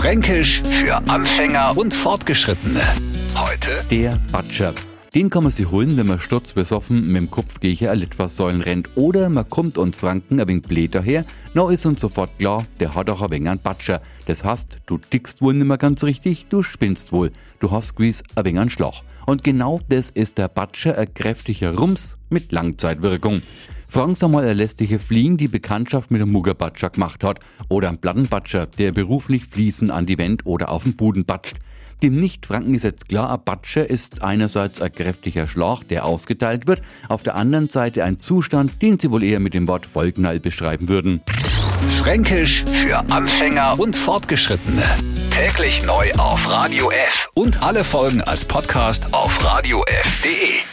Fränkisch für Anfänger und Fortgeschrittene. Heute Der Batscher. Den kann man sich holen, wenn man sturzbesoffen mit dem Kopf gegen ein Litfaßsäulen rennt. Oder man kommt uns Franken ein wenig blöd daher, na ist uns sofort klar, der hat auch ein wenig einen Batscher. Das heißt, du tickst wohl nicht mehr ganz richtig, du spinnst wohl. Du hast gewiss ein wenig einen Schlag. Und genau das ist der Batscher, ein kräftiger Rums mit Langzeitwirkung. Fragen Sie mal eine lästige Fliegen, die Bekanntschaft mit einem Muggerbatscher gemacht hat. Oder ein Plattenbatscher, der beruflich Fliesen an die Wand oder auf den Boden batscht. Dem Nicht-Franken ist jetzt klar, ein Batscher ist einerseits ein kräftiger Schlag, der ausgeteilt wird, auf der anderen Seite ein Zustand, den Sie wohl eher mit dem Wort Vollknall beschreiben würden. Fränkisch für Anfänger und Fortgeschrittene. Täglich neu auf Radio F und alle Folgen als Podcast auf radiof.de.